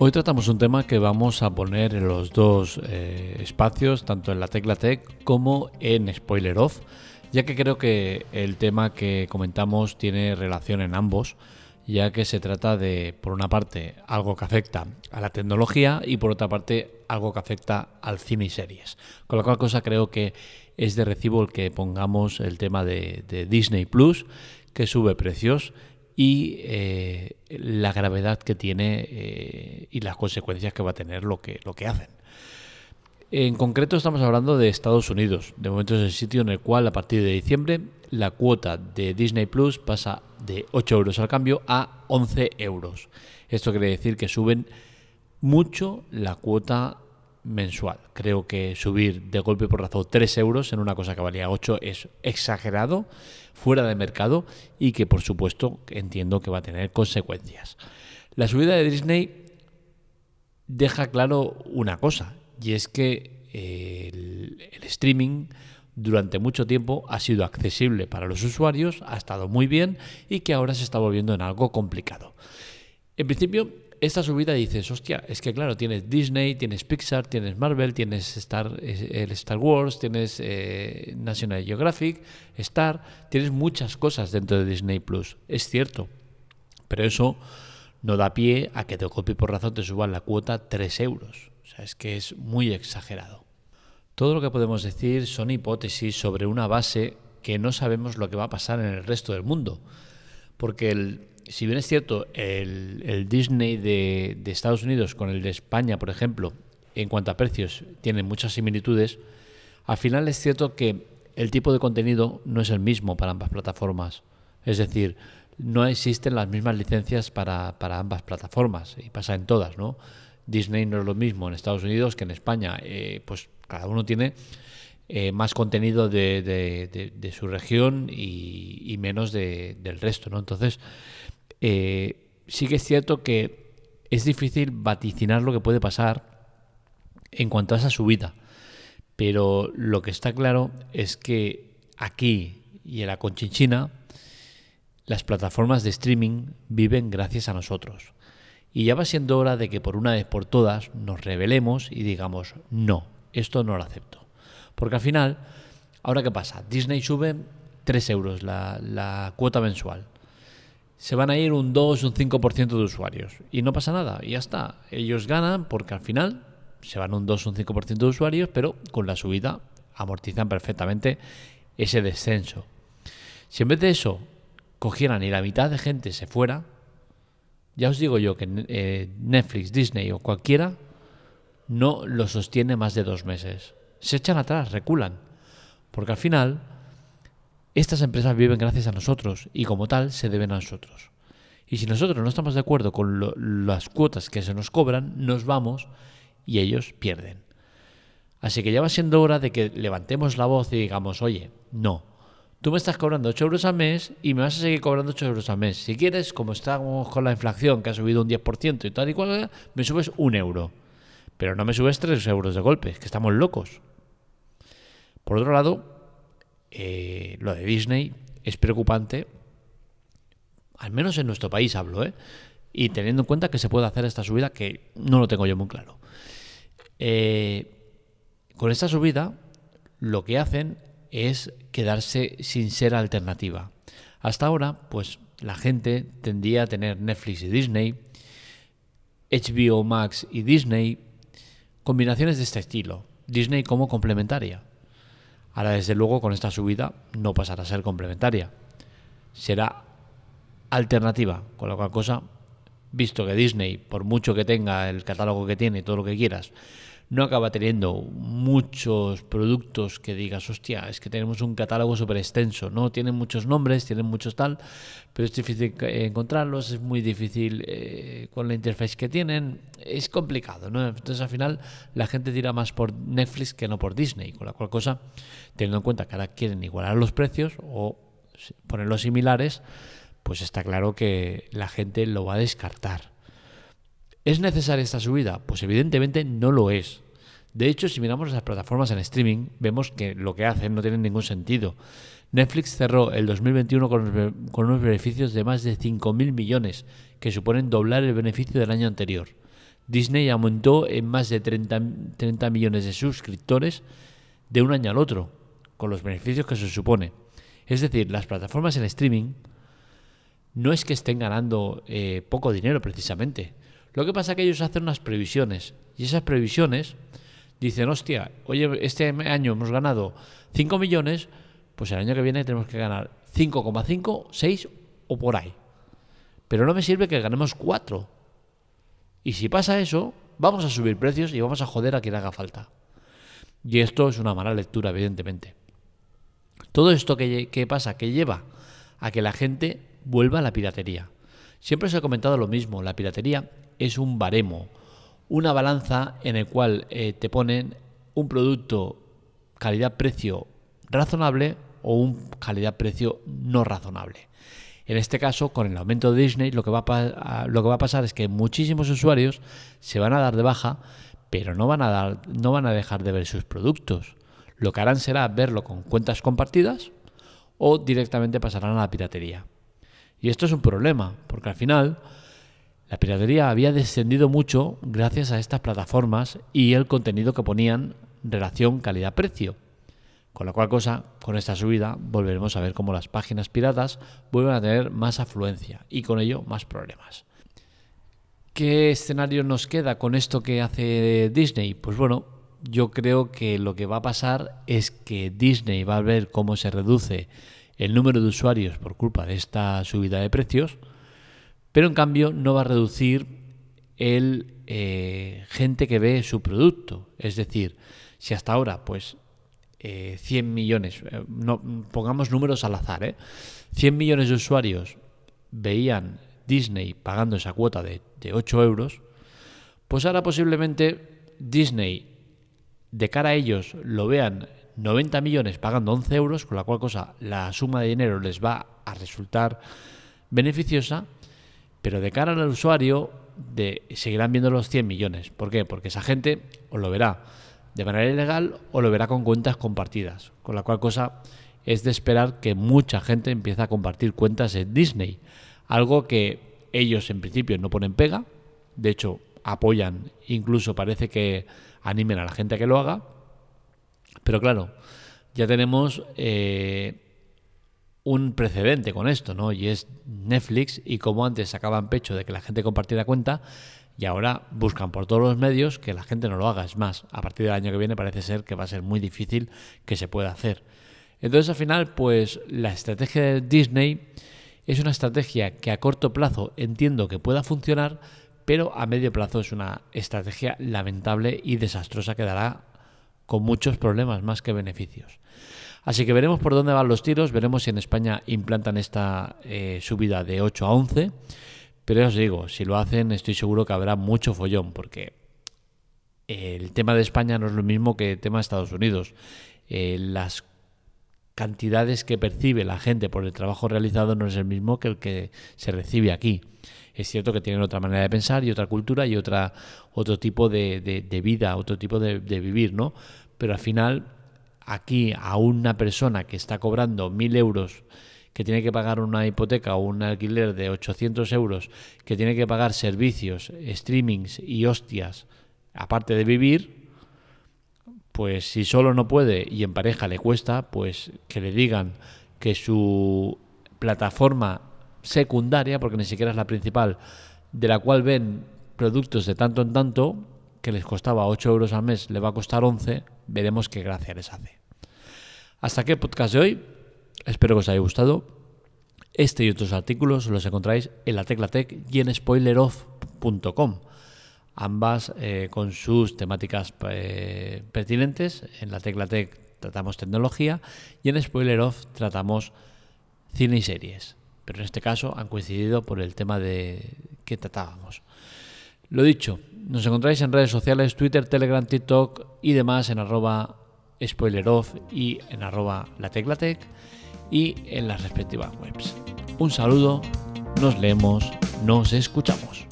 Hoy tratamos un tema que vamos a poner en los dos eh, espacios, tanto en la Tecla Tech como en Spoiler Off, ya que creo que el tema que comentamos tiene relación en ambos, ya que se trata de, por una parte, algo que afecta a la tecnología y por otra parte, algo que afecta al cine y series. Con la cual cosa creo que es de recibo el que pongamos el tema de, de Disney Plus, que sube precios y eh, la gravedad que tiene eh, y las consecuencias que va a tener lo que, lo que hacen. En concreto estamos hablando de Estados Unidos. De momento es el sitio en el cual a partir de diciembre la cuota de Disney Plus pasa de 8 euros al cambio a 11 euros. Esto quiere decir que suben mucho la cuota mensual. Creo que subir de golpe por razón 3 euros en una cosa que valía 8 es exagerado, fuera de mercado y que por supuesto entiendo que va a tener consecuencias. La subida de Disney deja claro una cosa y es que el, el streaming durante mucho tiempo ha sido accesible para los usuarios, ha estado muy bien y que ahora se está volviendo en algo complicado. En principio, esta subida dices, hostia, es que claro, tienes Disney, tienes Pixar, tienes Marvel, tienes Star, el Star Wars, tienes eh, National Geographic, Star, tienes muchas cosas dentro de Disney Plus. Es cierto, pero eso no da pie a que de golpe por razón te suban la cuota 3 euros. O sea, es que es muy exagerado. Todo lo que podemos decir son hipótesis sobre una base que no sabemos lo que va a pasar en el resto del mundo. Porque el, si bien es cierto, el, Disney de, Estados Unidos con el de España, por ejemplo, en cuanto a precios, tienen muchas similitudes, al final es cierto que el tipo de contenido no es el mismo para ambas plataformas. Es decir, no existen las mismas licencias para, ambas plataformas y pasa en todas, ¿no? Disney no es lo mismo en Estados Unidos que en España. Eh, pues cada uno tiene eh, más contenido de, su región y, y menos del resto, ¿no? Entonces, eh, sí que es cierto que es difícil vaticinar lo que puede pasar en cuanto a esa subida. Pero lo que está claro es que aquí y en la Conchinchina las plataformas de streaming viven gracias a nosotros. Y ya va siendo hora de que por una vez por todas nos revelemos y digamos, no, esto no lo acepto. Porque al final, ¿ahora qué pasa? Disney sube 3 euros la, la cuota mensual se van a ir un 2, un 5% de usuarios. Y no pasa nada, y ya está. Ellos ganan porque al final se van un 2, un 5% de usuarios, pero con la subida amortizan perfectamente ese descenso. Si en vez de eso cogieran y la mitad de gente se fuera, ya os digo yo que eh, Netflix, Disney o cualquiera no lo sostiene más de dos meses. Se echan atrás, reculan. Porque al final estas empresas viven gracias a nosotros y como tal se deben a nosotros. Y si nosotros no estamos de acuerdo con las cuotas que se nos cobran, nos vamos y ellos pierden. Así que ya va siendo hora de que levantemos la voz y digamos, oye, no, tú me estás cobrando 8 euros al mes y me vas a seguir cobrando 8 euros al mes. Si quieres, como estamos con la inflación que ha subido un 10% y tal y cual, me subes un euro. Pero no me subes 3 euros de golpe, que estamos locos. Por otro lado, eh, lo de Disney es preocupante, al menos en nuestro país hablo, ¿eh? y teniendo en cuenta que se puede hacer esta subida, que no lo tengo yo muy claro. Eh, con esta subida, lo que hacen es quedarse sin ser alternativa. Hasta ahora, pues la gente tendía a tener Netflix y Disney, HBO Max y Disney, combinaciones de este estilo, Disney como complementaria. Ahora, desde luego, con esta subida no pasará a ser complementaria. Será alternativa, con la cual cosa, visto que Disney, por mucho que tenga el catálogo que tiene y todo lo que quieras, no acaba teniendo muchos productos que digas, hostia, es que tenemos un catálogo súper extenso, ¿no? Tienen muchos nombres, tienen muchos tal, pero es difícil encontrarlos, es muy difícil eh, con la interfaz que tienen, es complicado, ¿no? Entonces al final la gente tira más por Netflix que no por Disney, con la cual cosa, teniendo en cuenta que ahora quieren igualar los precios o ponerlos similares, pues está claro que la gente lo va a descartar. ¿Es necesaria esta subida? Pues evidentemente no lo es. De hecho, si miramos las plataformas en streaming, vemos que lo que hacen no tiene ningún sentido. Netflix cerró el 2021 con, unos beneficios de más de 5.000 millones, que suponen doblar el beneficio del año anterior. Disney aumentó en más de 30, 30 millones de suscriptores de un año al otro, con los beneficios que se supone. Es decir, las plataformas en streaming no es que estén ganando eh, poco dinero precisamente. Lo que pasa es que ellos hacen unas previsiones y esas previsiones dicen, hostia, oye, este año hemos ganado 5 millones, pues el año que viene tenemos que ganar 5,5, 6 o por ahí. Pero no me sirve que ganemos 4. Y si pasa eso, vamos a subir precios y vamos a joder a quien haga falta. Y esto es una mala lectura, evidentemente. Todo esto que, que pasa, que lleva a que la gente vuelva a la piratería. Siempre os he comentado lo mismo, la piratería es un baremo, una balanza en el cual eh, te ponen un producto calidad-precio razonable o un calidad-precio no razonable. En este caso, con el aumento de Disney, lo que, va a, pasar es que muchísimos usuarios se van a dar de baja, pero no van a dejar de ver sus productos. Lo que harán será verlo con cuentas compartidas o directamente pasarán a la piratería. Y esto es un problema, porque al final la piratería había descendido mucho gracias a estas plataformas y el contenido que ponían relación calidad-precio. Con la cual cosa, con esta subida, volveremos a ver cómo las páginas piratas vuelven a tener más afluencia y con ello más problemas. ¿Qué escenario nos queda con esto que hace Disney? Pues bueno, yo creo que lo que va a pasar es que Disney va a ver cómo se reduce el número de usuarios por culpa de esta subida de precios pero en cambio no va a reducir el eh, gente que ve su producto. Es decir, si hasta ahora, pues 100 eh, millones, eh, no, pongamos números al azar, ¿eh? 100 millones de usuarios veían Disney pagando esa cuota de, de 8 euros, pues ahora posiblemente Disney, de cara a ellos, lo vean 90 millones pagando 11 euros, con la cual cosa la suma de dinero les va a resultar beneficiosa pero de cara al usuario, de, seguirán viendo los 100 millones. ¿Por qué? Porque esa gente o lo verá de manera ilegal o lo verá con cuentas compartidas. Con la cual cosa es de esperar que mucha gente empiece a compartir cuentas en Disney. Algo que ellos en principio no ponen pega. De hecho, apoyan, incluso parece que animen a la gente a que lo haga. Pero claro, ya tenemos eh, un precedente con esto, ¿no? Y es Netflix y como antes sacaban pecho de que la gente compartiera cuenta y ahora buscan por todos los medios que la gente no lo haga. Es más, a partir del año que viene parece ser que va a ser muy difícil que se pueda hacer. Entonces al final, pues la estrategia de Disney es una estrategia que a corto plazo entiendo que pueda funcionar, pero a medio plazo es una estrategia lamentable y desastrosa que dará con muchos problemas más que beneficios. Así que veremos por dónde van los tiros, veremos si en España implantan esta eh, subida de 8 a 11. Pero ya os digo, si lo hacen estoy seguro que habrá mucho follón, porque el tema de España no es lo mismo que el tema de Estados Unidos. Eh, las cantidades que percibe la gente por el trabajo realizado no es el mismo que el que se recibe aquí. Es cierto que tienen otra manera de pensar y otra cultura y otra, otro tipo de, vida, otro tipo de, de, vivir, ¿no? Pero al final aquí a una persona que está cobrando mil euros, que tiene que pagar una hipoteca o un alquiler de 800 euros, que tiene que pagar servicios, streamings y hostias, aparte de vivir, pues si solo no puede y en pareja le cuesta, pues que le digan que su plataforma secundaria, porque ni siquiera es la principal, de la cual ven productos de tanto en tanto, que les costaba 8 euros al mes, le va a costar 11, veremos qué gracia les hace. Hasta aquí el podcast de hoy. Espero que os haya gustado. Este y otros artículos los encontráis en la Teclatec y en spoileroff.com. Ambas eh, con sus temáticas eh, pertinentes. En la Teclatec tratamos tecnología y en Spoileroff tratamos cine y series. Pero en este caso han coincidido por el tema de que tratábamos. Lo dicho, nos encontráis en redes sociales, Twitter, Telegram, TikTok y demás en arroba spoileroff y en arroba la teclatec y en las respectivas webs. Un saludo, nos leemos, nos escuchamos.